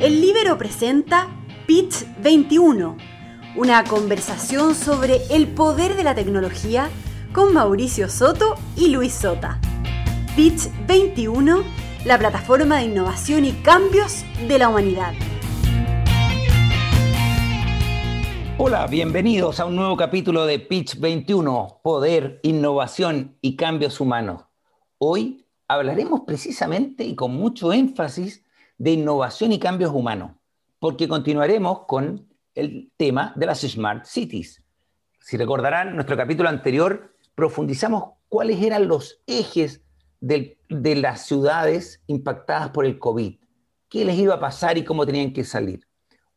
El Libero presenta Pitch 21, una conversación sobre el poder de la tecnología con Mauricio Soto y Luis Sota. Pitch 21, la plataforma de innovación y cambios de la humanidad. Hola, bienvenidos a un nuevo capítulo de Pitch 21, Poder, Innovación y Cambios Humanos. Hoy hablaremos precisamente y con mucho énfasis de innovación y cambios humanos, porque continuaremos con el tema de las Smart Cities. Si recordarán, nuestro capítulo anterior profundizamos cuáles eran los ejes de, de las ciudades impactadas por el COVID, qué les iba a pasar y cómo tenían que salir.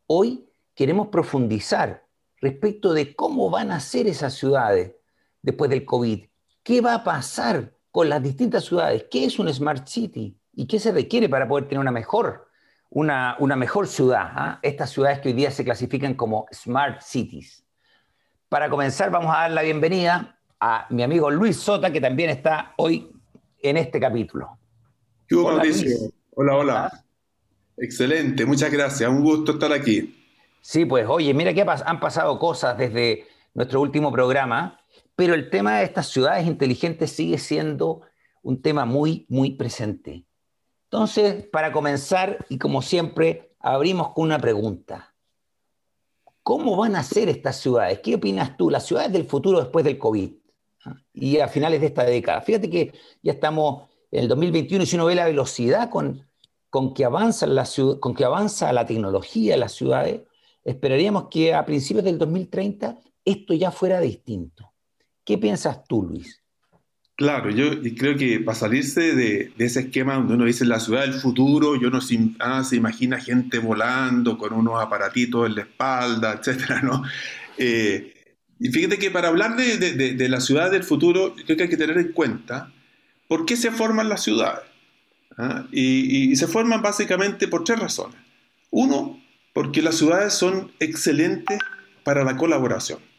Hoy queremos profundizar respecto de cómo van a ser esas ciudades después del COVID, qué va a pasar con las distintas ciudades, qué es un Smart City, ¿Y qué se requiere para poder tener una mejor, una, mejor ciudad? ¿ah? Estas ciudades que hoy día se clasifican como Smart Cities. Para comenzar, vamos a dar la bienvenida a mi amigo Luis Sota, que también está hoy en este capítulo. ¿Qué hola? Hola, hola. Excelente, muchas gracias. Un gusto estar aquí. Sí, pues, oye, mira que han pasado cosas desde nuestro último programa, pero el tema de estas ciudades inteligentes sigue siendo un tema muy, muy presente. Entonces, para comenzar, y como siempre, abrimos con una pregunta. ¿Cómo van a ser estas ciudades? ¿Qué opinas tú? Las ciudades del futuro después del COVID ¿ah? y a finales de esta década. Fíjate que ya estamos en el 2021 y si uno ve la velocidad con, con, que, avanza la con que avanza la tecnología en las ciudades, esperaríamos que a principios del 2030 esto ya fuera distinto. ¿Qué piensas tú, Luis? Claro, yo creo que para salirse de, ese esquema donde uno dice la ciudad del futuro, yo no ah, se imagina gente volando con unos aparatitos en la espalda, etcétera, ¿no? Eh, y fíjate que para hablar de, la ciudad del futuro, creo que hay que tener en cuenta por qué se forman las ciudades. ¿ah? Y, y se forman básicamente por tres razones. Uno, porque las ciudades son excelentes para la colaboración.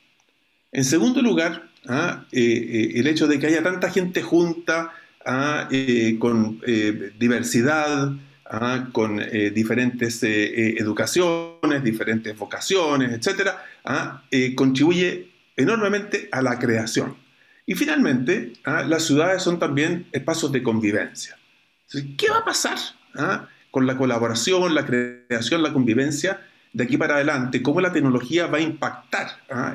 En segundo lugar, ¿ah? Eh, eh, el hecho de que haya tanta gente junta ¿ah? eh, con diversidad, ¿ah? con diferentes educaciones, diferentes vocaciones, etc., contribuye enormemente a la creación. Y finalmente, las ciudades son también espacios de convivencia. ¿Qué va a pasar con la colaboración, la creación, la convivencia de aquí para adelante? ¿Cómo la tecnología va a impactar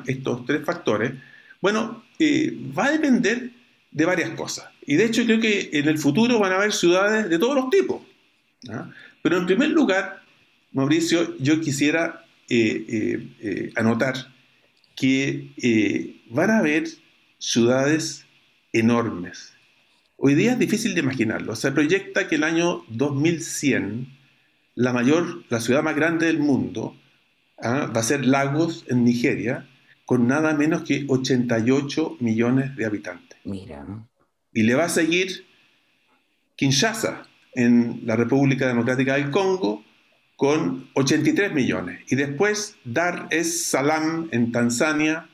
estos tres factores? Bueno, eh, va a depender de varias cosas. Y de hecho creo que en el futuro van a haber ciudades de todos los tipos. Pero en primer lugar, Mauricio, yo quisiera eh, eh, anotar que van a haber ciudades enormes. Hoy día es difícil de imaginarlo. Se proyecta que el año 2100, la mayor, la ciudad más grande del mundo, ¿ah? va a ser Lagos en Nigeria, con nada menos que 88 millones de habitantes. Mira. Y le va a seguir Kinshasa, en la República Democrática del Congo, con 83 millones. Y después Dar es Salaam, en Tanzania,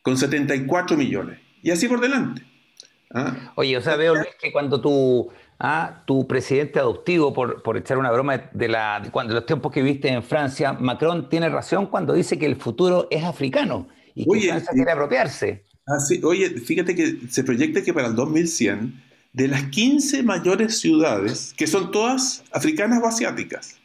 con 74 millones. Y así por delante. ¿Ah? Oye, o sea, veo Luis, que cuando tú a tu presidente adoptivo, por, por echar una broma de, la, de, cuando, los tiempos que viste en Francia, Macron tiene razón cuando dice que el futuro es africano y que Francia quiere apropiarse. oye, fíjate que se proyecta que para el 2100, de las 15 mayores ciudades, que son todas africanas o asiáticas,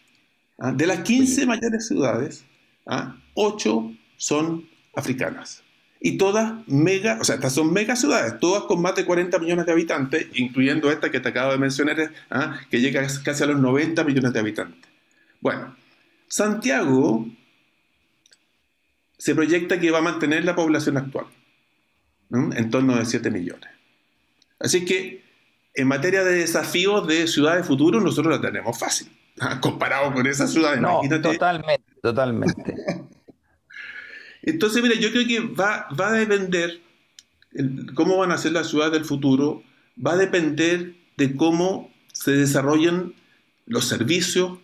¿ah? de las 15 mayores ciudades, ¿ah? 8 son africanas y todas mega, o sea, estas son mega ciudades, todas con más de 40 millones de habitantes, incluyendo esta que te acabo de mencionar, ¿ah? que llega casi a los 90 millones de habitantes. Bueno, Santiago se proyecta que va a mantener la población actual, en torno de 7 millones. Así que en materia de desafíos de ciudades futuros, nosotros la tenemos fácil, ¿ah? comparado con esas ciudades. No, totalmente, totalmente. Entonces, mira, yo creo que va, va a depender, cómo van a ser las ciudades del futuro, va a depender de cómo se desarrollen los servicios,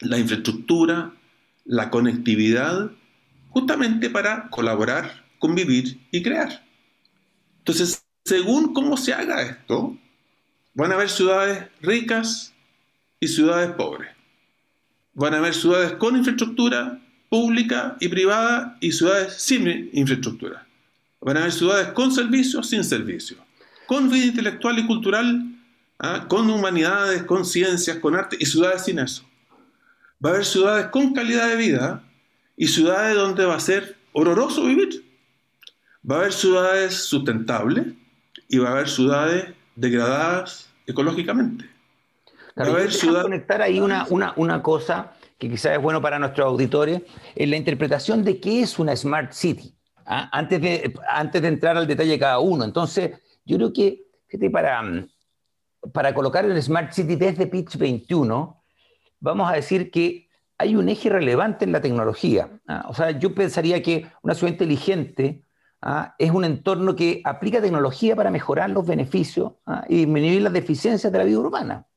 la infraestructura, la conectividad, justamente para colaborar, convivir y crear. Entonces, según cómo se haga esto, van a haber ciudades ricas y ciudades pobres. van a haber ciudades con infraestructura pública y privada y ciudades sin infraestructura. Van a haber ciudades con servicios, sin servicios, con vida intelectual y cultural, ¿ah? con humanidades, con ciencias, con arte y ciudades sin eso. Va a haber ciudades con calidad de vida y ciudades donde va a ser horroroso vivir. Va a haber ciudades sustentables y va a haber ciudades degradadas ecológicamente. va a haber ciudades... conectar ahí una, una, una cosa que quizás es bueno para nuestros auditores, en la interpretación de qué es una Smart City, ¿ah? antes, de, antes de entrar al detalle de cada uno. Entonces, yo creo que, fíjate, para, para colocar el Smart City desde Pitch 21, vamos a decir que hay un eje relevante en la tecnología. ¿ah? O sea, yo pensaría que una ciudad inteligente ¿ah? es un entorno que aplica tecnología para mejorar los beneficios y disminuir las deficiencias de la vida urbana.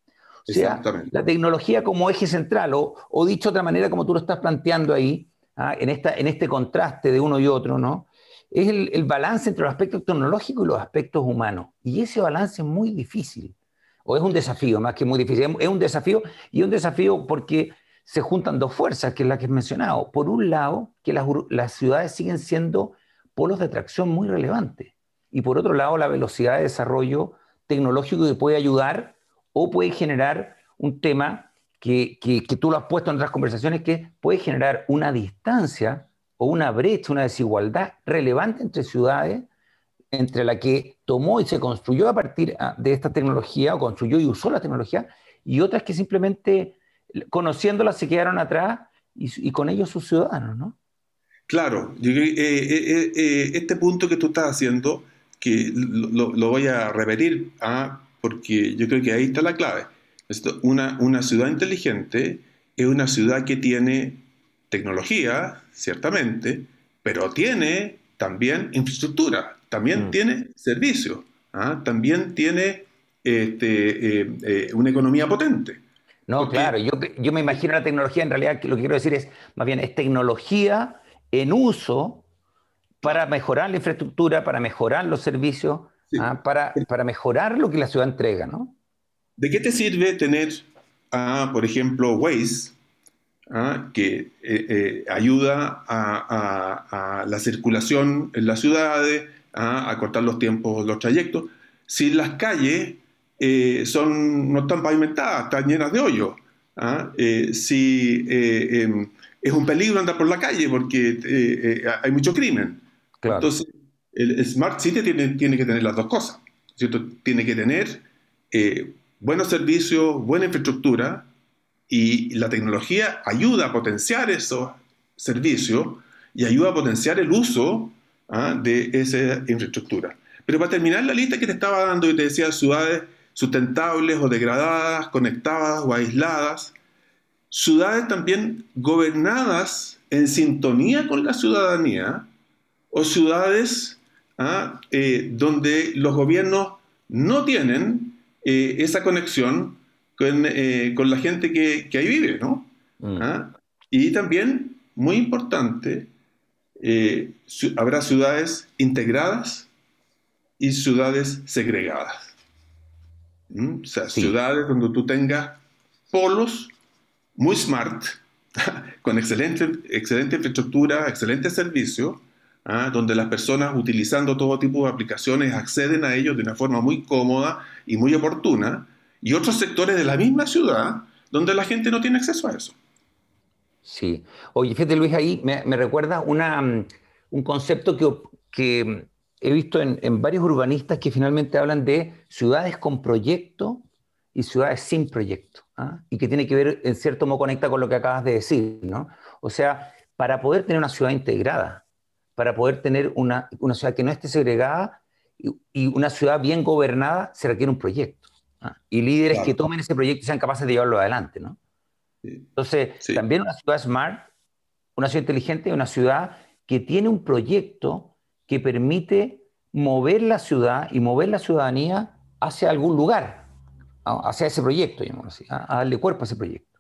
O sea, la tecnología como eje central, o, dicho de otra manera, como tú lo estás planteando ahí, ¿ah? en, esta, en este contraste de uno y otro, ¿no? Es el, balance entre los aspectos tecnológicos y los aspectos humanos. Y ese balance es muy difícil, o es un desafío, más que muy difícil. Es un desafío, y un desafío porque se juntan dos fuerzas, que es la que he mencionado. Por un lado, que las, las ciudades siguen siendo polos de atracción muy relevantes. Y por otro lado, la velocidad de desarrollo tecnológico que puede ayudar o puede generar un tema que, tú lo has puesto en otras conversaciones, que puede generar una distancia o una brecha, una desigualdad relevante entre ciudades, entre la que tomó y se construyó a partir ah, de esta tecnología, o construyó y usó la tecnología, y otras que simplemente conociéndola se quedaron atrás y, con ellos sus ciudadanos, ¿no? Claro, eh, eh, eh, este punto que tú estás haciendo, que lo, lo voy a repetir, ¿ah? Porque yo creo que ahí está la clave. Una, una ciudad inteligente es una ciudad que tiene tecnología, ciertamente, pero tiene también infraestructura, también mm. tiene servicios, ¿ah? también tiene este, eh, eh, una economía potente. No, claro, yo, yo, me imagino la tecnología, en realidad lo que quiero decir es, más bien, es tecnología en uso para mejorar la infraestructura, para mejorar los servicios, Ah, para, para, mejorar lo que la ciudad entrega, ¿no? ¿De qué te sirve tener, ah, por ejemplo, Waze, ah, que eh, eh, ayuda a, la circulación en las ciudades, a cortar los tiempos, los trayectos, si las calles eh, son, no están pavimentadas, están llenas de hoyos? si em, es un peligro andar por la calle porque hay mucho crimen. Claro. Entonces, el Smart City tiene, tiene que tener las dos cosas, ¿cierto? Tiene que tener eh, buenos servicios, buena infraestructura y la tecnología ayuda a potenciar esos servicios y ayuda a potenciar el uso ¿ah? de esa infraestructura. Pero para terminar la lista que te estaba dando y te decía ciudades sustentables o degradadas, conectadas o aisladas, ciudades también gobernadas en sintonía con la ciudadanía o ciudades ¿ah? Eh, donde los gobiernos no tienen eh, esa conexión con, eh, con, la gente que, que ahí vive, ¿no? Mm. ¿Ah? Y también, muy importante, habrá ciudades integradas y ciudades segregadas. ¿Mm? O sea, ciudades donde tú tengas polos muy smart, con excelente, excelente infraestructura, excelente servicio, ¿ah? donde las personas utilizando todo tipo de aplicaciones acceden a ellos de una forma muy cómoda y muy oportuna, y otros sectores de la misma ciudad donde la gente no tiene acceso a eso. Sí. Oye, fíjate Luis, ahí me, recuerda una, mm, un concepto que, que he visto en, en, varios urbanistas que finalmente hablan de ciudades con proyecto y ciudades sin proyecto, ¿ah? y que tiene que ver, en cierto modo, conecta con lo que acabas de decir, ¿no? O sea, para poder tener una ciudad integrada, para poder tener una, una ciudad que no esté segregada y, una ciudad bien gobernada, se requiere un proyecto. ¿ah? Y líderes que tomen ese proyecto y sean capaces de llevarlo adelante. ¿no? Entonces, también una ciudad smart, una ciudad inteligente, una ciudad que tiene un proyecto que permite mover la ciudad y mover la ciudadanía hacia algún lugar, hacia ese proyecto, así, a darle cuerpo a ese proyecto.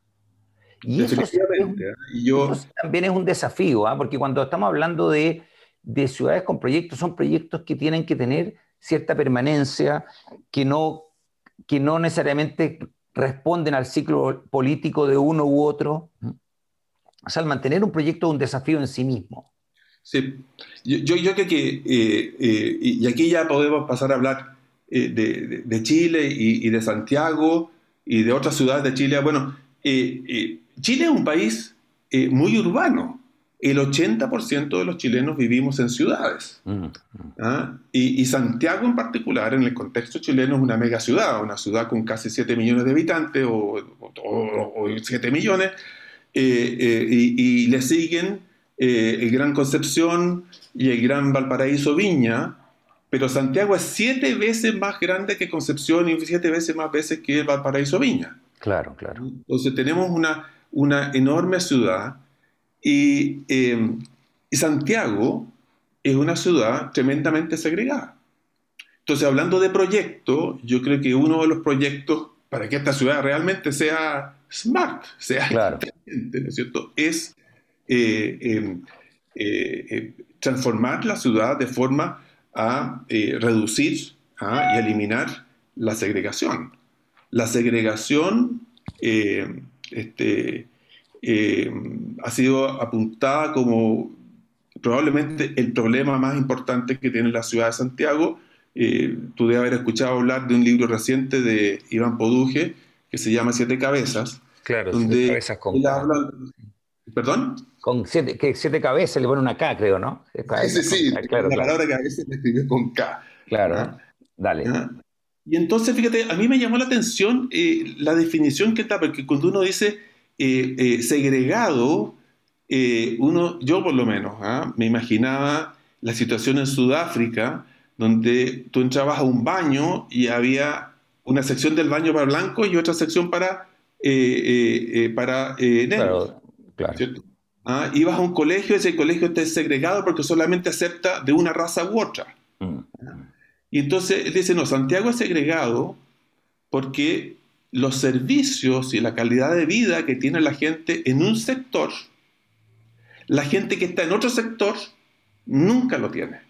Y eso, ¿eh? también es un desafío, ¿ah? porque cuando estamos hablando de, de, ciudades con proyectos, son proyectos que tienen que tener cierta permanencia, que no, que no necesariamente responden al ciclo político de uno u otro. O sea, el mantener un proyecto es un desafío en sí mismo. Sí, yo, yo, creo que, eh, eh, y aquí ya podemos pasar a hablar eh, de, Chile y, de Santiago y de otras ciudades de Chile. Bueno, Chile es un país muy urbano. El 80% de los chilenos vivimos en ciudades. Mm, mm. ¿ah? y, Santiago en particular, en el contexto chileno, es una mega ciudad, una ciudad con casi 7 millones de habitantes o, o, 7 millones, y, le siguen eh, el Gran Concepción y el Gran Valparaíso Viña, pero Santiago es siete veces más grande que Concepción y siete veces más veces que Valparaíso Viña. Claro, claro. Entonces tenemos una, una enorme ciudad y, em, y Santiago es una ciudad tremendamente segregada. Entonces, hablando de proyectos, yo creo que uno de los proyectos para que esta ciudad realmente sea smart, sea claro. ¿no es cierto? Es eh, em, eh, eh, transformar la ciudad de forma a reducir ¿ah? y eliminar la segregación. La segregación este, ha sido apuntada como probablemente el problema más importante que tiene la ciudad de Santiago. tú debes haber escuchado hablar de un libro reciente de Iván Poduje que se llama Siete Cabezas. Claro, donde cabezas con... él habla, ¿Perdón? Con siete, que siete cabezas le pone una K, creo, ¿no? sí, sí, sí. Claro, la palabra cabeza me escribió con K. Claro, dale. Y entonces, fíjate, a mí me llamó la atención eh, la definición que está, porque cuando uno dice eh, eh, segregado, uno, yo por lo menos, ¿ah? me imaginaba la situación en Sudáfrica, donde tú entrabas a un baño y había una sección del baño para blancos y otra sección para, para negros. Claro. Ah, ibas a un colegio, ese colegio está segregado porque solamente acepta de una raza u otra. Mm. Y entonces él dice, no, Santiago es segregado porque los servicios y la calidad de vida que tiene la gente en un sector, la gente que está en otro sector nunca lo tiene.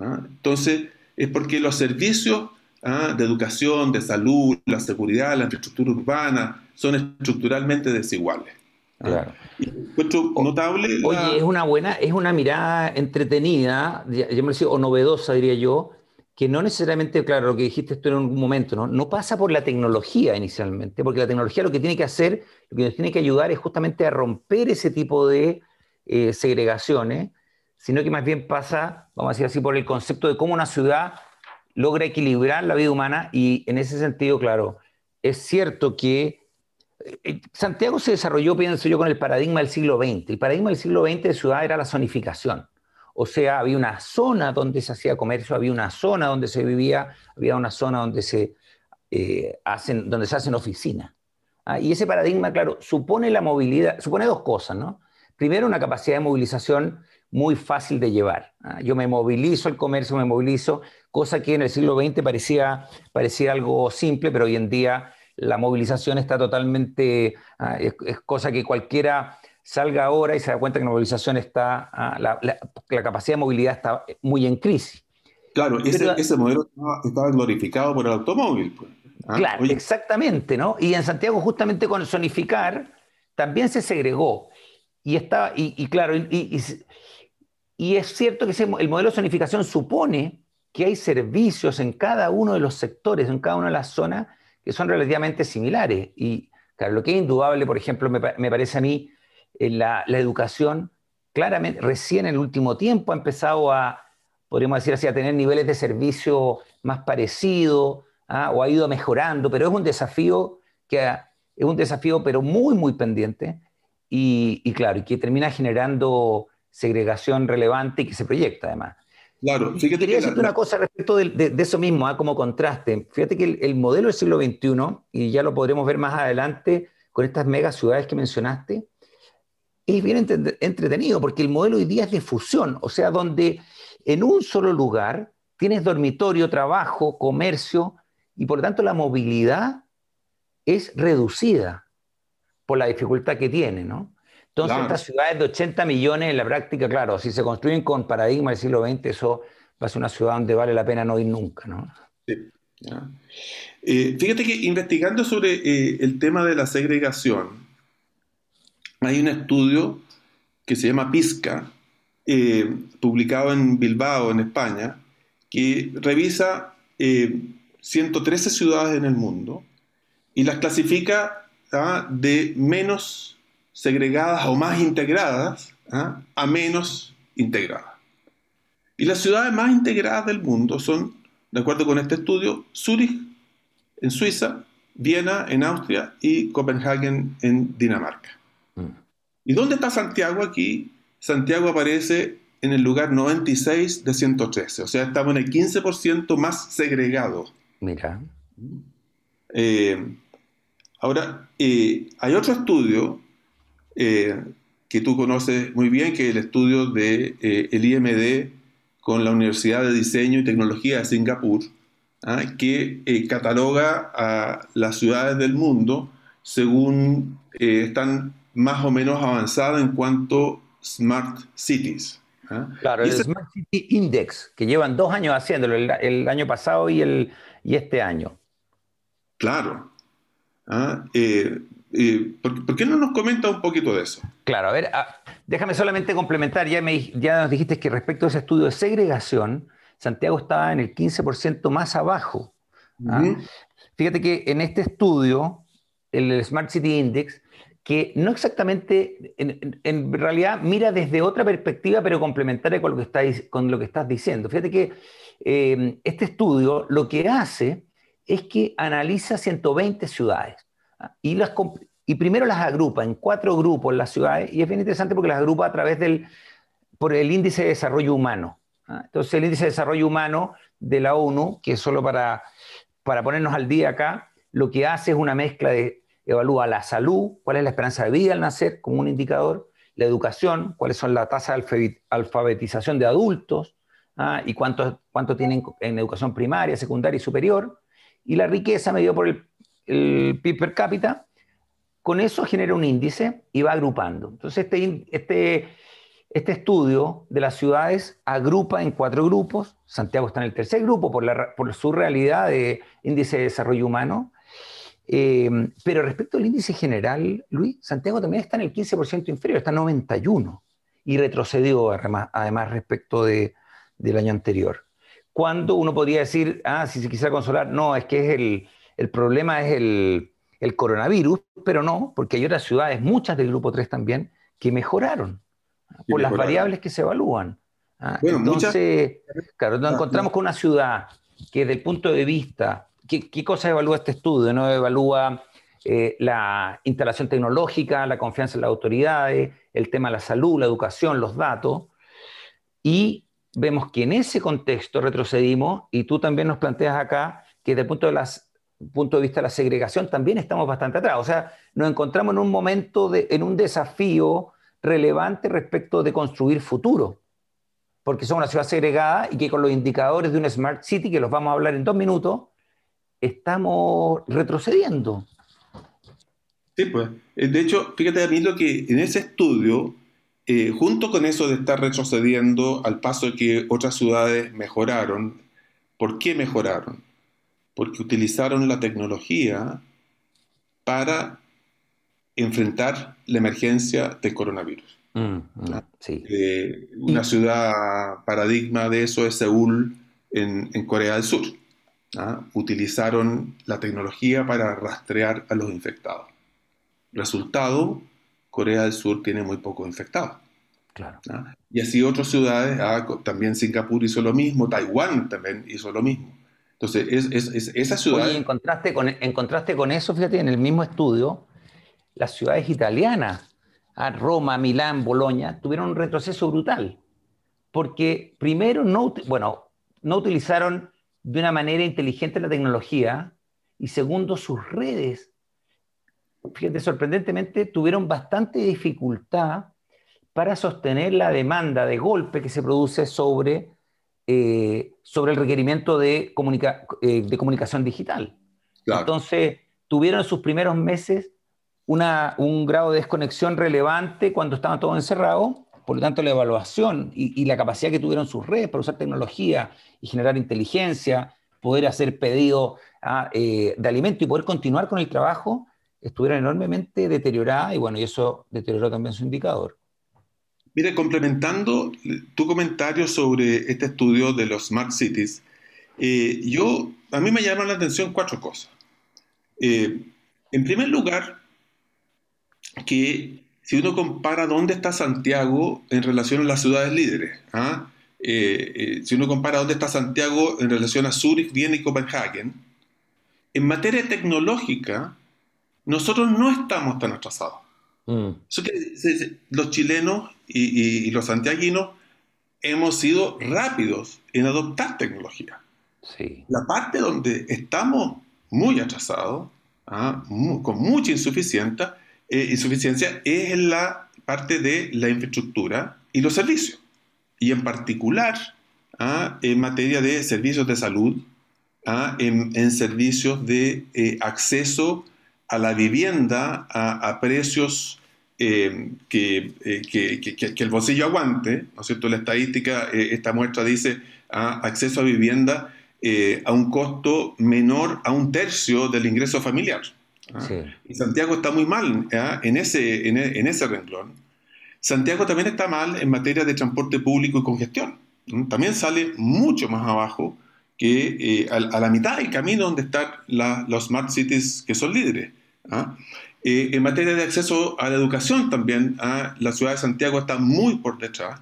Ah, entonces, es porque los servicios ah, de educación, de salud, la seguridad, la infraestructura urbana son estructuralmente desiguales. Claro. notable. Oye, es una buena, es una mirada entretenida, o novedosa, diría yo, que no necesariamente, claro, lo que dijiste tú en un momento, ¿no? no pasa por la tecnología inicialmente, porque la tecnología lo que tiene que hacer, lo que nos tiene que ayudar es justamente a romper ese tipo de eh, segregaciones, sino que más bien pasa, vamos a decir así, por el concepto de cómo una ciudad logra equilibrar la vida humana y en ese sentido, claro, es cierto que Santiago se desarrolló, pienso yo, con el paradigma del siglo XX. El paradigma del siglo XX de ciudad era la zonificación. O sea, había una zona donde se hacía comercio, había una zona donde se vivía, había una zona donde se, eh, hacen, donde se hacen oficinas. Ah, y ese paradigma, claro, supone la movilidad, supone dos cosas, ¿no? Primero, una capacidad de movilización muy fácil de llevar. Ah, yo me movilizo el comercio, me movilizo, cosa que en el siglo XX parecía, parecía algo simple, pero hoy en día la movilización está totalmente, ah, es, cosa que cualquiera salga ahora y se da cuenta que la movilización está, ah, la, capacidad de movilidad está muy en crisis. Claro, ese, modelo estaba, glorificado por el automóvil. Pues, ¿ah? Claro, exactamente, ¿no? Y en Santiago justamente con zonificar también se segregó. Y, está, y, claro, y, y, es cierto que el modelo de zonificación supone que hay servicios en cada uno de los sectores, en cada una de las zonas, que son relativamente similares. Y claro, lo que es indudable, por ejemplo, me, parece a mí, en la, educación, claramente, recién en el último tiempo ha empezado a, podríamos decir así, a tener niveles de servicio más parecidos, ¿ah? o ha ido mejorando, pero es un desafío que es un desafío, pero muy, muy pendiente, y, y claro, y que termina generando segregación relevante y que se proyecta además. Claro, fíjate Quería decirte una cosa respecto de, eso mismo, ¿ah? como contraste. Fíjate que el, modelo del siglo XXI, y ya lo podremos ver más adelante con estas mega ciudades que mencionaste, es bien entretenido porque el modelo hoy día es de fusión, o sea, donde en un solo lugar tienes dormitorio, trabajo, comercio, y por lo tanto la movilidad es reducida por la dificultad que tiene, ¿no? Entonces, estas ciudades de 80 millones, en la práctica, claro, si se construyen con paradigma del siglo XX, eso va a ser una ciudad donde vale la pena no ir nunca, ¿no? Sí. Eh, fíjate que investigando sobre eh, el tema de la segregación, hay un estudio que se llama PISCA, eh, publicado en Bilbao, en España, que revisa 113 ciudades en el mundo y las clasifica ¿ah? de menos segregadas o más integradas ¿ah? a menos integradas. Y las ciudades más integradas del mundo son, de acuerdo con este estudio, Zúrich en Suiza, Viena en Austria y Copenhague en Dinamarca. Mm. ¿Y dónde está Santiago aquí? Santiago aparece en el lugar 96 de 113, o sea, estamos en el 15% más segregado. Mira. Eh, ahora, eh, hay otro estudio eh, que tú conoces muy bien, que es el estudio del de, el IMD con la Universidad de Diseño y Tecnología de Singapur, ¿ah? que cataloga a las ciudades del mundo según están más o menos avanzadas en cuanto Smart Cities. ¿ah? Claro, el Smart City Index, que llevan dos años haciéndolo, el, año pasado y, el, y este año. Claro. ¿Ah? Eh, eh, ¿por, qué no nos comenta un poquito de eso? Claro, a ver, ah, déjame solamente complementar, ya, me, ya nos dijiste que respecto a ese estudio de segregación, Santiago estaba en el 15% más abajo. Fíjate que en este estudio, el Smart City Index, que no exactamente, en, realidad mira desde otra perspectiva, pero complementaria con lo que, está, con lo que estás diciendo. Fíjate que eh, este estudio lo que hace es que analiza 120 ciudades ¿ah? Y, las, y primero las agrupa en cuatro grupos las ciudades y es bien interesante porque las agrupa a través del por el índice de desarrollo humano. ¿ah? Entonces el índice de desarrollo humano de la ONU, que es solo para, para ponernos al día acá, lo que hace es una mezcla de evalúa la salud, cuál es la esperanza de vida al nacer como un indicador, la educación, cuáles son las tasas de alfabetización de adultos ¿ah? y cuánto, cuánto tienen en educación primaria, secundaria y superior, y la riqueza medida por el, PIB per cápita. Con eso genera un índice y va agrupando. Entonces, este, este, este estudio de las ciudades agrupa en cuatro grupos. Santiago está en el tercer grupo por, la, por su realidad de índice de desarrollo humano. Eh, pero respecto al índice general, Luis, Santiago también está en el 15% inferior, está en 91 y retrocedió además, respecto de, del año anterior. Cuando uno podría decir, ah, si se quisiera consolar, no, es que es el, el problema es el, el, coronavirus, pero no, porque hay otras ciudades, muchas del grupo 3 también, que mejoraron por las variables que se evalúan. Ah, entonces, claro, nos encontramos con una ciudad que desde el punto de vista ¿qué, cosa evalúa este estudio? ¿no? Evalúa eh, la instalación tecnológica, la confianza en las autoridades, el tema de la salud, la educación, los datos. Y vemos que en ese contexto retrocedimos, y tú también nos planteas acá que desde el punto de, las, punto de vista de la segregación también estamos bastante atrás. O sea, nos encontramos en un momento, de, en un desafío relevante respecto de construir futuro, porque somos una ciudad segregada y que con los indicadores de una Smart City, que los vamos a hablar en dos minutos, estamos retrocediendo. Sí, pues. Eh, de hecho, fíjate a mí lo que en ese estudio, eh, junto con eso de estar retrocediendo al paso de que otras ciudades mejoraron, ¿por qué mejoraron? Porque utilizaron la tecnología para enfrentar la emergencia del coronavirus. Mm, mm, sí. Eh, una ciudad paradigma de eso es Seúl en Corea del Sur. ¿ah? utilizaron la tecnología para rastrear a los infectados. Resultado, Corea del Sur tiene muy pocos infectados. Claro. ¿ah? Y así otras ciudades, ¿ah? también Singapur hizo lo mismo, Taiwán también hizo lo mismo. Entonces, es, esa ciudad... con, en contraste con eso, fíjate, en el mismo estudio, las ciudades italianas, Roma, Milán, Bolonia, tuvieron un retroceso brutal. Porque primero no, bueno, no utilizaron de una manera inteligente la tecnología y segundo, sus redes, fíjate, sorprendentemente tuvieron bastante dificultad para sostener la demanda de golpe que se produce sobre, eh, sobre el requerimiento de, eh, de comunicación digital. Entonces, tuvieron en sus primeros meses una, un grado de desconexión relevante cuando estaban todos encerrados por lo tanto, la evaluación y, la capacidad que tuvieron sus redes para usar tecnología y generar inteligencia, poder hacer pedido ah, eh, de alimento y poder continuar con el trabajo, estuvieron enormemente deterioradas y bueno, y eso deterioró también su indicador. Mire, complementando tu comentario sobre este estudio de los Smart Cities, eh, yo, a mí me llaman la atención cuatro cosas. Eh, en primer lugar, que si uno compara dónde está Santiago en relación a las ciudades líderes, ¿ah? eh, si uno compara dónde está Santiago en relación a Zurich, Viena y Copenhague, en materia tecnológica, nosotros no estamos tan atrasados. Mm. los chilenos y, los santiaguinos hemos sido rápidos en adoptar tecnología. La parte donde estamos muy atrasados, ¿ah? con mucha insuficiencia, eh, insuficiencia, es en la parte de la infraestructura y los servicios. Y en particular, ¿ah? en materia de servicios de salud, ¿ah? en, servicios de eh, acceso a la vivienda a, precios eh, que, que, el bolsillo aguante, ¿no es cierto? La estadística, esta muestra dice acceso a vivienda eh, a un costo menor a un tercio del ingreso familiar. ¿ah? Y Santiago está muy mal ¿ah? en, ese, en, en, ese renglón. Santiago también está mal en materia de transporte público y congestión. También sale mucho más abajo que eh, a, la mitad del camino donde están los smart cities que son líderes. ¿ah? Eh, en materia de acceso a la educación también, la ciudad de Santiago está muy por detrás.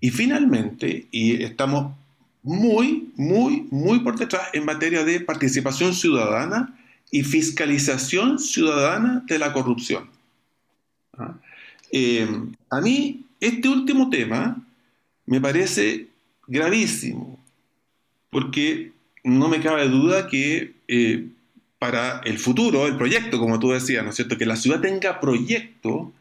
Y finalmente, y estamos muy, muy, muy por detrás en materia de participación ciudadana y fiscalización ciudadana de la corrupción. ¿Ah? Eh, a mí, este último tema me parece gravísimo, porque no me cabe duda que eh, para el futuro, el proyecto, como tú decías, ¿no es cierto?, que la ciudad tenga proyecto,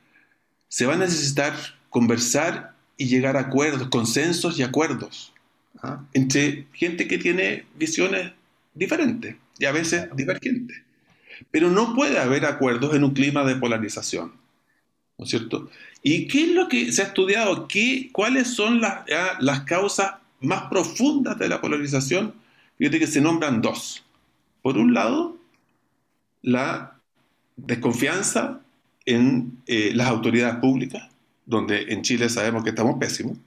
se va a necesitar conversar y llegar a acuerdos, consensos y acuerdos. ¿ah? entre gente que tiene visiones diferentes y a veces divergentes. Pero no puede haber acuerdos en un clima de polarización. ¿No es cierto? ¿Y qué es lo que se ha estudiado? ¿Qué, ¿Cuáles son las, las causas más profundas de la polarización? Fíjate que se nombran dos. Por un lado, la desconfianza en eh, las autoridades públicas, donde en Chile sabemos que estamos pésimos.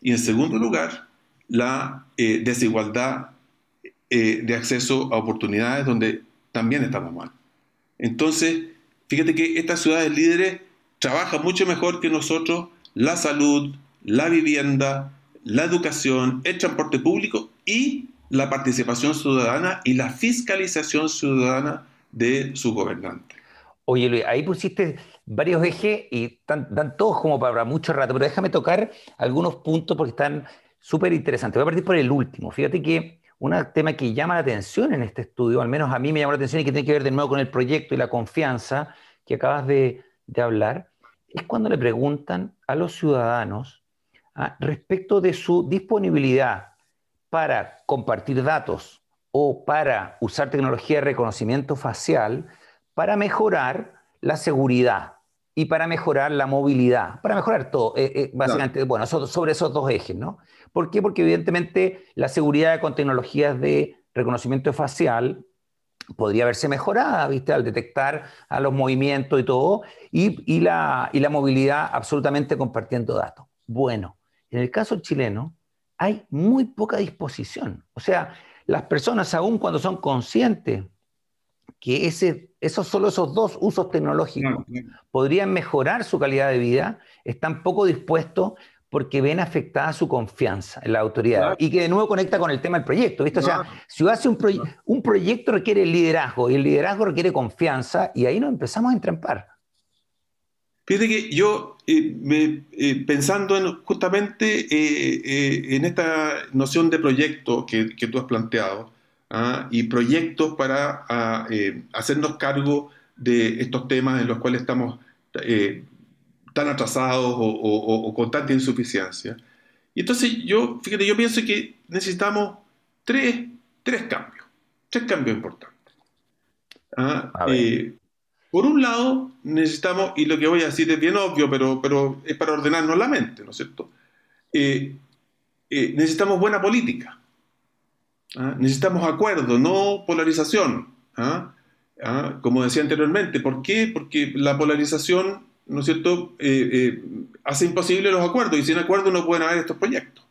Y en segundo lugar, la eh, desigualdad eh, de acceso a oportunidades donde también estamos mal. Entonces, fíjate que estas ciudades líderes trabajan mucho mejor que nosotros la salud, la vivienda, la educación, el transporte público y la participación ciudadana y la fiscalización ciudadana de su gobernante. Oye, Luis, ahí pusiste varios ejes y dan todos como para mucho rato, pero déjame tocar algunos puntos porque están súper interesante. Voy a partir por el último. Fíjate que un tema que llama la atención en este estudio, al menos a mí me llama la atención y que tiene que ver de nuevo con el proyecto y la confianza que acabas de, hablar, es cuando le preguntan a los ciudadanos ah, respecto de su disponibilidad para compartir datos o para usar tecnología de reconocimiento facial para mejorar la seguridad y para mejorar la movilidad, para mejorar todo, eh, eh, básicamente, bueno, sobre esos dos ejes, ¿no? ¿Por qué? Porque evidentemente la seguridad con tecnologías de reconocimiento facial podría verse mejorada, ¿viste? Al detectar a los movimientos y todo, y, la, y la movilidad absolutamente compartiendo datos. Bueno, en el caso chileno hay muy poca disposición. O sea, las personas, aun cuando son conscientes que ese, esos, solo esos dos usos tecnológicos podrían mejorar su calidad de vida, están poco dispuestos porque ven afectada su confianza en la autoridad. Y que de nuevo conecta con el tema del proyecto. ¿viste? O sea, si hace un, un proyecto requiere liderazgo y el liderazgo requiere confianza y ahí nos empezamos a entrampar. Fíjate que yo, eh, eh, pensando en, justamente eh, en esta noción de proyecto que, que tú has planteado, ¿ah? y proyectos para ah, eh, hacernos cargo de estos temas en los cuales estamos eh, tan atrasados o, con tanta insuficiencia. Y entonces yo, fíjate, yo pienso que necesitamos tres, tres cambios, tres cambios importantes. ¿ah? Eh, por un lado, necesitamos, y lo que voy a decir es bien obvio, pero, pero es para ordenarnos la mente, ¿no es cierto? necesitamos buena política. ¿ah? necesitamos acuerdo, no polarización. ¿ah? ¿Ah? Como decía anteriormente, ¿por qué? Porque la polarización, ¿no es cierto?, eh, eh, hace imposible los acuerdos y sin acuerdo no pueden haber estos proyectos.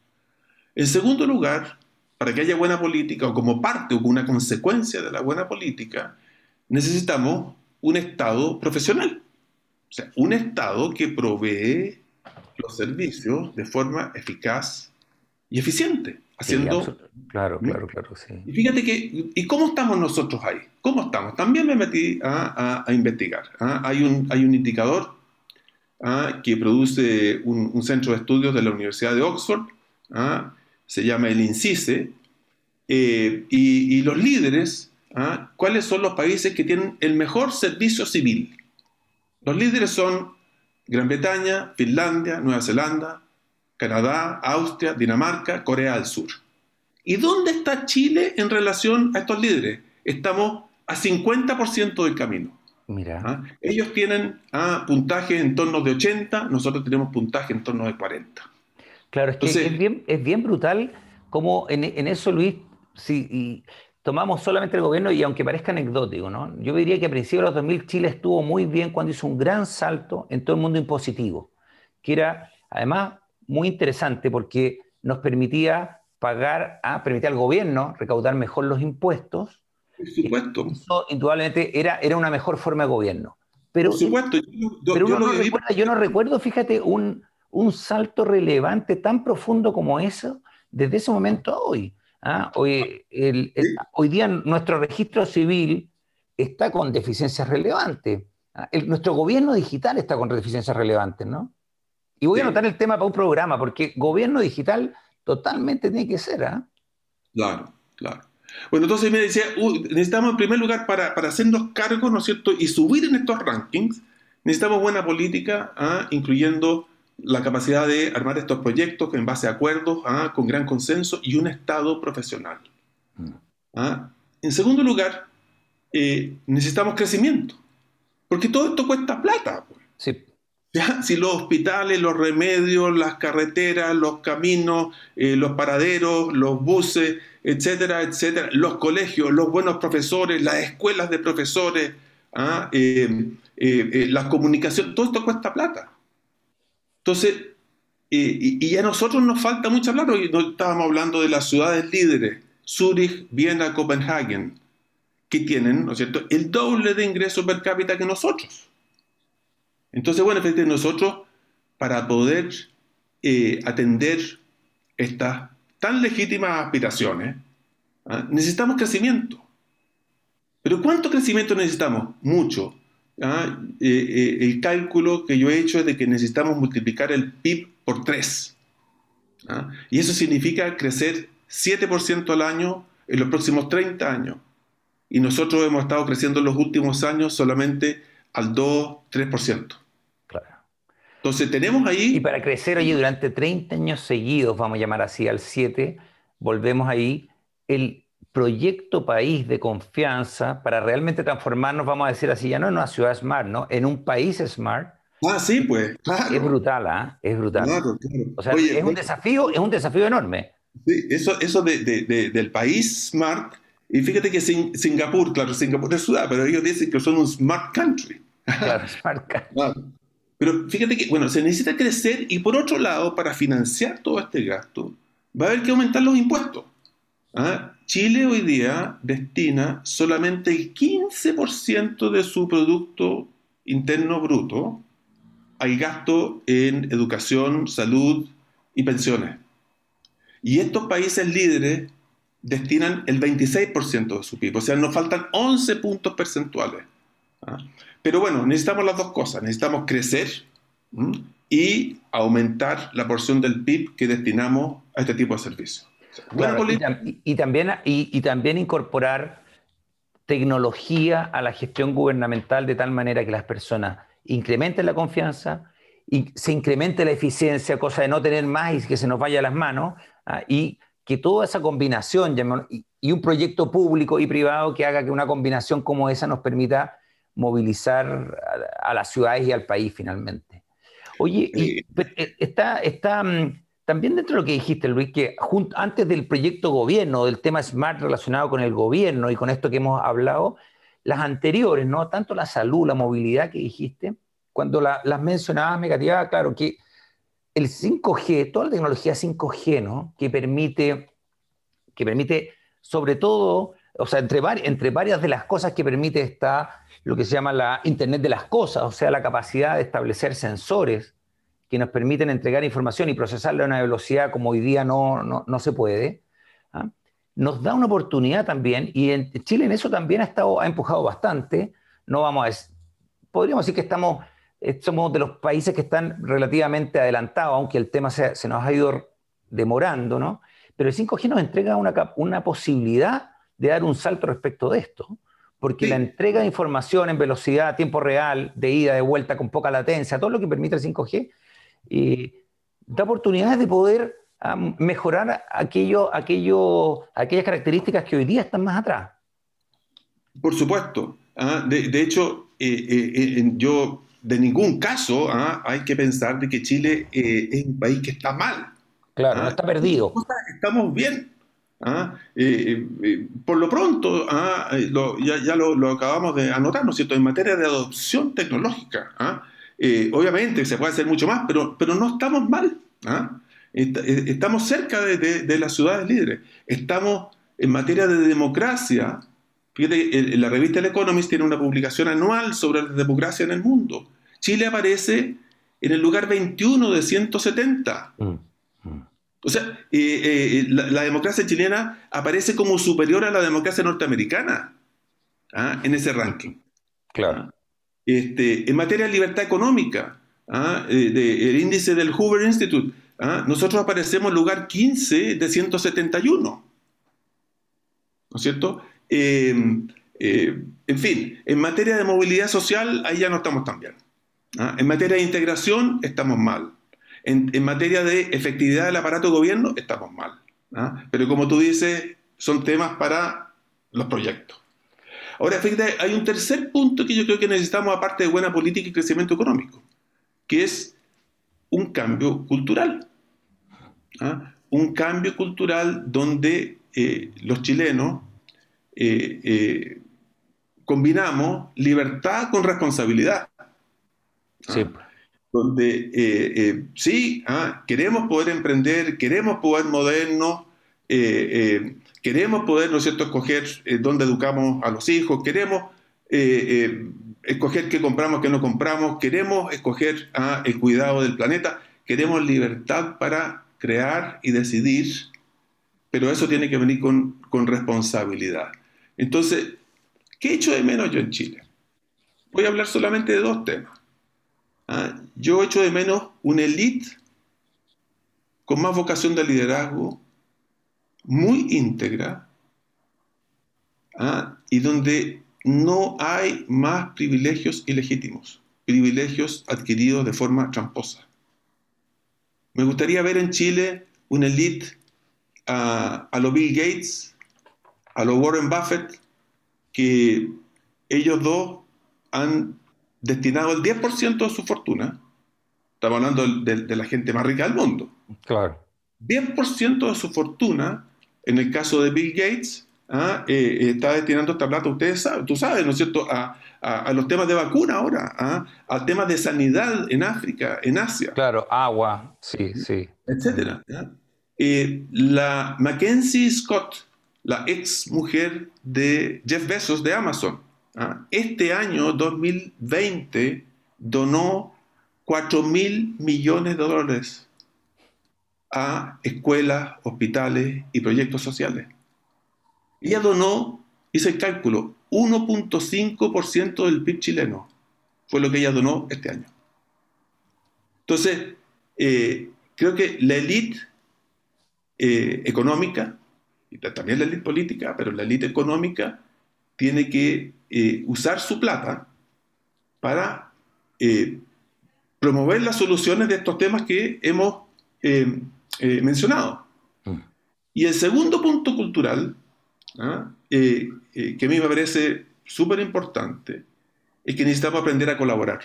En segundo lugar, para que haya buena política o como parte o como una consecuencia de la buena política, necesitamos un Estado profesional. O sea, un Estado que provee los servicios de forma eficaz y eficiente. Haciendo... claro, claro, claro, sí. Y fíjate que, ¿y cómo estamos nosotros ahí? ¿Cómo estamos? También me metí a, investigar. ¿ah? Hay, un, hay un indicador ¿ah? que produce un, centro de estudios de la Universidad de Oxford, ¿ah? se llama el INCISE, eh, y, y, los líderes, ¿cuáles son los países que tienen el mejor servicio civil? Los líderes son Gran Bretaña, Finlandia, Nueva Zelanda, Canadá, Austria, Dinamarca, Corea del Sur. ¿Y dónde está Chile en relación a estos líderes? Estamos a 50% del camino. Mira. ¿Ah? Ellos tienen ah, puntajes en torno de 80, nosotros tenemos puntaje en torno de 40. Claro, es que es, bien, es bien brutal como en, eso, Luis, si tomamos solamente el gobierno y aunque parezca anecdótico, ¿no? yo diría que a principios de los 2000 Chile estuvo muy bien cuando hizo un gran salto en todo el mundo impositivo, que era además muy interesante porque nos permitía pagar, a, permitía al gobierno recaudar mejor los impuestos. Por supuesto. Eso indudablemente era, era una mejor forma de gobierno. Pero, Por supuesto. Yo, pero uno no recuerda, yo no recuerdo, fíjate, un, un salto relevante tan profundo como eso desde ese momento a hoy. ¿Ah? Hoy, el, hoy día nuestro registro civil está con deficiencias relevantes. ¿ah? nuestro gobierno digital está con deficiencias relevantes, ¿no? Y voy a anotar el tema para un programa, porque gobierno digital totalmente tiene que ser, ¿ah? Claro, claro. Bueno, entonces me decía, necesitamos en primer lugar para, para, hacernos cargo, ¿no es cierto? Y subir en estos rankings, necesitamos buena política, ¿ah? incluyendo la capacidad de armar estos proyectos en base a acuerdos, ¿ah? con gran consenso y un Estado profesional. Mm. ¿ah? En segundo lugar, eh, necesitamos crecimiento, porque todo esto cuesta plata. Pues. Sí. Si los hospitales, los remedios, las carreteras, los caminos, eh, los paraderos, los buses, etcétera, etcétera, los colegios, los buenos profesores, las escuelas de profesores, ¿ah? eh, eh, la comunicación, todo esto cuesta plata. Entonces, y, a nosotros nos falta mucha plata, y no estábamos hablando de las ciudades líderes, Zurich, Viena, Copenhagen, que tienen, ¿no es cierto?, el doble de ingresos per cápita que nosotros. Entonces, bueno, efectivamente nosotros, para poder eh, atender estas tan legítimas aspiraciones, ¿ah? necesitamos crecimiento. Pero ¿cuánto crecimiento necesitamos? Mucho. ¿Ah? Eh, eh, el cálculo que yo he hecho es de que necesitamos multiplicar el PIB por 3. ¿ah? Y eso significa crecer 7% al año en los próximos 30 años. Y nosotros hemos estado creciendo en los últimos años solamente al 2-3%. Entonces tenemos ahí... Y para crecer allí durante 30 años seguidos, vamos a llamar así al 7, volvemos ahí, el proyecto país de confianza para realmente transformarnos, vamos a decir así, ya no en una ciudad smart, ¿no? En un país smart. Ah, sí, pues, claro. Es brutal, ¿ah? Es brutal. Claro, claro. O sea, es, un desafío, es un desafío enorme. Sí, eso, eso de, de, del país smart, y fíjate que Singapur, claro, Singapur es ciudad, pero ellos dicen que son un smart country. Claro, smart country. Claro. Pero fíjate que, bueno, se necesita crecer y por otro lado, para financiar todo este gasto, va a haber que aumentar los impuestos. ¿Ah? Chile hoy día destina solamente el 15% de su Producto Interno Bruto al gasto en educación, salud y pensiones. Y estos países líderes destinan el 26% de su PIB, o sea, nos faltan 11 puntos percentuales. ¿ah? Pero bueno, necesitamos las dos cosas. Necesitamos crecer y aumentar la porción del PIB que destinamos a este tipo de servicios. Y, también, y, también incorporar tecnología a la gestión gubernamental de tal manera que las personas incrementen la confianza, y se incremente la eficiencia, cosa de no tener más y que se nos vaya a las manos, ¿ah? y que toda esa combinación y, un proyecto público y privado que haga que una combinación como esa nos permita movilizar a, las ciudades y al país finalmente. Oye, y, eh, está, está, mm, también dentro de lo que dijiste, Luis, que antes del proyecto gobierno, del tema SMART relacionado con el gobierno y con esto que hemos hablado, las anteriores, ¿no? Tanto la salud, la movilidad que dijiste, cuando las mencionabas, me claro, que el 5G, toda la tecnología 5G, ¿no? Que permite, que permite sobre todo, o sea, entre, entre varias de las cosas que permite está lo que se llama la Internet de las cosas, o sea, la capacidad de establecer sensores que nos permiten entregar información y procesarla a una velocidad como hoy día no, no, se puede. ¿ah? Nos da una oportunidad también, y en Chile en eso también ha, estado, ha empujado bastante. No vamos a, podríamos decir que estamos eh, somos de los países que están relativamente adelantados, aunque el tema se, nos ha ido demorando, ¿no? Pero el 5G nos entrega una, una posibilidad de dar un salto respecto de esto, porque la entrega de información en velocidad, tiempo real, de ida, de vuelta, con poca latencia, todo lo que permite el 5G, eh, da oportunidades de poder ah, mejorar aquello, aquello, aquellas características que hoy día están más atrás. Por supuesto. ¿ah? de, hecho, eh, yo de ningún caso ¿ah? hay que pensar de que Chile eh, es un país que está mal. Claro, no está perdido. Estamos bien. ¿ah? Eh, eh, por lo pronto, ya, lo, acabamos de anotar, ¿no es cierto?, en materia de adopción tecnológica. Obviamente se puede hacer mucho más, pero, pero no estamos mal. estamos cerca de, de, las ciudades líderes. Estamos en materia de democracia. Fíjate, la revista El Economist tiene una publicación anual sobre la democracia en el mundo. Chile aparece en el lugar 21 de 170. Mm, mm. O sea, eh, eh, la, democracia chilena aparece como superior a la democracia norteamericana ¿ah? en ese ranking. Claro. Este, en materia de libertad económica, ¿ah? eh, el índice del Hoover Institute, ¿ah? nosotros aparecemos en lugar 15 de 171. ¿No es cierto? en fin, en materia de movilidad social, ahí ya no estamos tan bien. ¿ah? En materia de integración estamos mal. En, materia de efectividad del aparato de gobierno estamos mal. Pero como tú dices, son temas para los proyectos. Ahora, fíjate, hay un tercer punto que yo creo que necesitamos, aparte de buena política y crecimiento económico, que es un cambio cultural. ¿ah? Un cambio cultural donde eh, los chilenos eh, eh, combinamos libertad con responsabilidad. Sí. Ah, donde sí, ah, queremos poder emprender, queremos poder modernos, eh, queremos poder, ¿no es cierto?, escoger dónde educamos a los hijos, queremos escoger qué compramos, qué no compramos, queremos escoger ah, el cuidado del planeta, queremos libertad para crear y decidir, pero eso tiene que venir con, con responsabilidad. Entonces, ¿qué he hecho de menos yo en Chile? Voy a hablar solamente de dos temas. ¿ah? yo echo de menos una élite con más vocación de liderazgo, muy íntegra, ¿ah? y donde no hay más privilegios ilegítimos, privilegios adquiridos de forma tramposa. Me gustaría ver en Chile una élite a, a los Bill Gates, a los Warren Buffett, que ellos dos han destinado el 10% de su fortuna, estamos hablando de, la gente más rica del mundo. Claro. 10% de su fortuna, en el caso de Bill Gates, ¿ah? eh, eh, está destinando esta plata, ustedes saben, tú sabes, ¿no es cierto?, a, los temas de vacuna ahora, ¿ah? a temas de sanidad en África, en Asia. Claro, agua, sí, sí. Etcétera. Eh, la Mackenzie Scott, la ex mujer de Jeff Bezos de Amazon, ¿ah? este año 2020 donó 4 mil millones de dólares a escuelas, hospitales y proyectos sociales. Ella donó, hice el cálculo, 1.5% del PIB chileno. Fue lo que ella donó este año. Entonces, eh, creo que la élite eh, económica, y también la élite política, pero la élite económica tiene que eh, usar su plata para promover las soluciones de estos temas que hemos mencionado. Mm. Y el segundo punto cultural, ¿ah? que a mí me parece súper importante, es que necesitamos aprender a colaborar.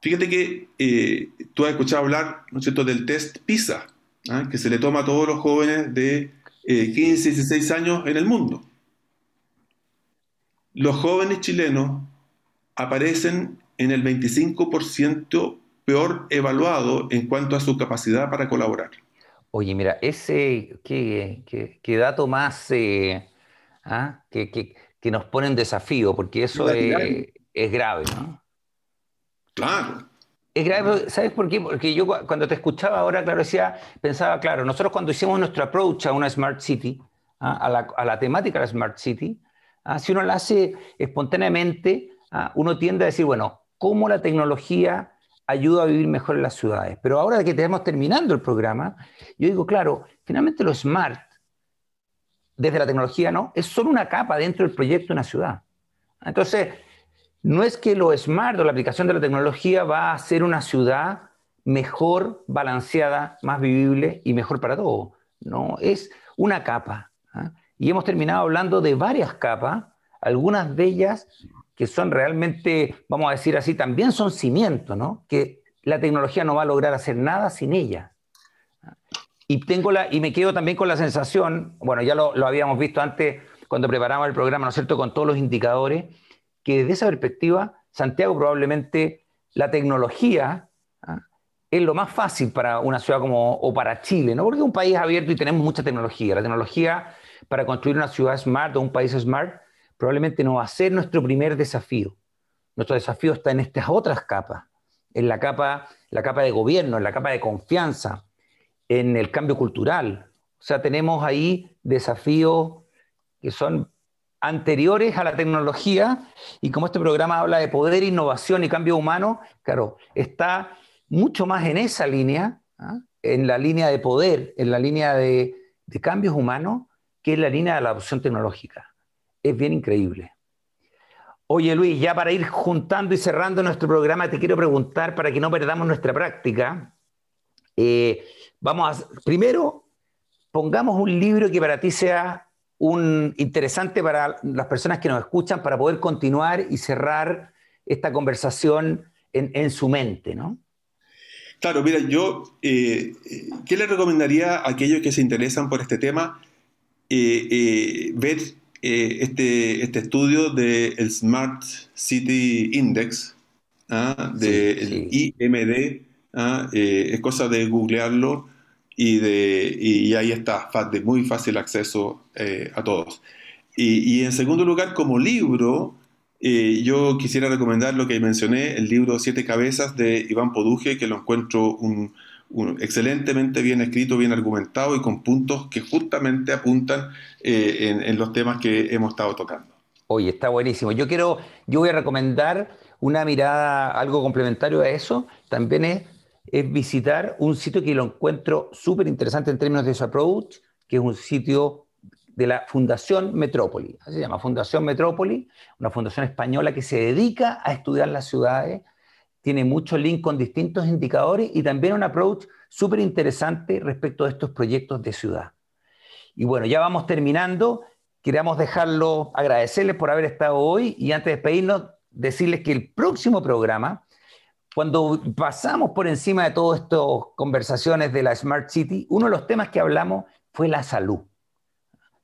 Fíjate que eh, tú has escuchado hablar, ¿no es cierto?, del test PISA, ¿ah? que se le toma a todos los jóvenes de 15 y 16 años en el mundo. Los jóvenes chilenos aparecen en el 25% peor evaluado en cuanto a su capacidad para colaborar. Oye, mira, ese, qué, dato más eh, ¿ah? que, nos pone en desafío, porque eso es, es, grave, ¿no? Claro. Es grave, ¿sabes por qué? Porque yo cuando te escuchaba ahora, claro, decía, pensaba, claro, nosotros cuando hicimos nuestro approach a una Smart City, ¿ah? a, la, a, la, temática de la Smart City, ¿ah? si uno la hace espontáneamente, uno tiende a decir, bueno, ¿cómo la tecnología ayuda a vivir mejor en las ciudades. Pero ahora que estamos terminando el programa, yo digo, claro, finalmente lo smart, desde la tecnología, ¿no? Es solo una capa dentro del proyecto de una ciudad. Entonces, no es que lo smart o la aplicación de la tecnología va a hacer una ciudad mejor balanceada, más vivible y mejor para todos. No, es una capa. ¿ah? Y hemos terminado hablando de varias capas, algunas de ellas que son realmente, vamos a decir así, también son cimientos, ¿no? Que la tecnología no va a lograr hacer nada sin ella. Y, tengo la, y me quedo también con la sensación, bueno, ya lo, habíamos visto antes cuando preparamos el programa, ¿no es cierto?, con todos los indicadores, que desde esa perspectiva, Santiago probablemente la tecnología ¿ah? es lo más fácil para una ciudad como, o para Chile, ¿no? Porque es un país abierto y tenemos mucha tecnología. La tecnología para construir una ciudad smart o un país smart probablemente no va a ser nuestro primer desafío. Nuestro desafío está en estas otras capas, en la capa, la capa de gobierno, en la capa de confianza, en el cambio cultural. O sea, tenemos ahí desafíos que son anteriores a la tecnología y como este programa habla de poder, innovación y cambio humano, claro, está mucho más en esa línea, ¿ah? en la línea de poder, en la línea de, de cambios humanos, que en la línea de la adopción tecnológica es bien increíble. Oye Luis, ya para ir juntando y cerrando nuestro programa, te quiero preguntar para que no perdamos nuestra práctica. Eh, vamos primero, pongamos un libro que para ti sea un interesante para las personas que nos escuchan para poder continuar y cerrar esta conversación en, su mente, ¿no? Claro, mira, yo, eh, ¿qué le recomendaría a aquellos que se interesan por este tema? Eh, ver eh, este, este estudio del Smart City Index, ¿ah? del IMD, ¿ah? eh, es cosa de googlearlo y, de, y ahí está, de muy fácil acceso eh, a todos. Y, en segundo lugar, como libro, yo quisiera recomendar lo que mencioné, el libro Siete Cabezas de Iván Poduje, que lo encuentro un, excelentemente bien escrito, bien argumentado y con puntos que justamente apuntan eh, en, los temas que hemos estado tocando. Oye, está buenísimo. Yo quiero, yo voy a recomendar una mirada, algo complementario a eso, también es, visitar un sitio que lo encuentro súper interesante en términos de su approach, que es un sitio de la Fundación Metrópoli, así se llama, Fundación Metrópoli, una fundación española que se dedica a estudiar las ciudades tiene muchos links con distintos indicadores y también un approach súper interesante respecto a estos proyectos de ciudad. Y bueno, ya vamos terminando. Queríamos dejarlo, agradecerles por haber estado hoy y antes de despedirnos, decirles que el próximo programa, cuando pasamos por encima de todas estas conversaciones de la Smart City, uno de los temas que hablamos fue la salud,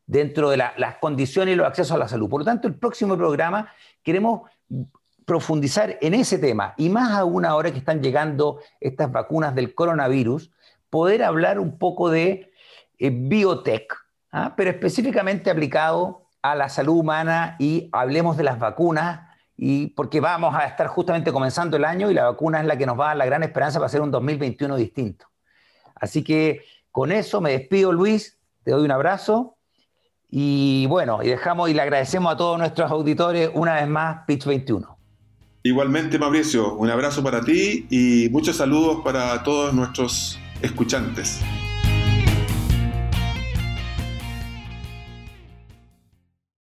dentro de las condiciones y los accesos a la salud. Por lo tanto, el próximo programa queremos profundizar en ese tema y más aún ahora que están llegando estas vacunas del coronavirus, poder hablar un poco de eh, biotech, ¿ah? pero específicamente aplicado a la salud humana y hablemos de las vacunas y porque vamos a estar justamente comenzando el año y la vacuna es la que nos va a dar la gran esperanza para hacer un 2021 distinto. Así que con eso me despido, Luis, te doy un abrazo y bueno, y dejamos y le agradecemos a todos nuestros auditores una vez más Pitch 21. Igualmente, Mauricio, un abrazo para ti y muchos saludos para todos nuestros escuchantes.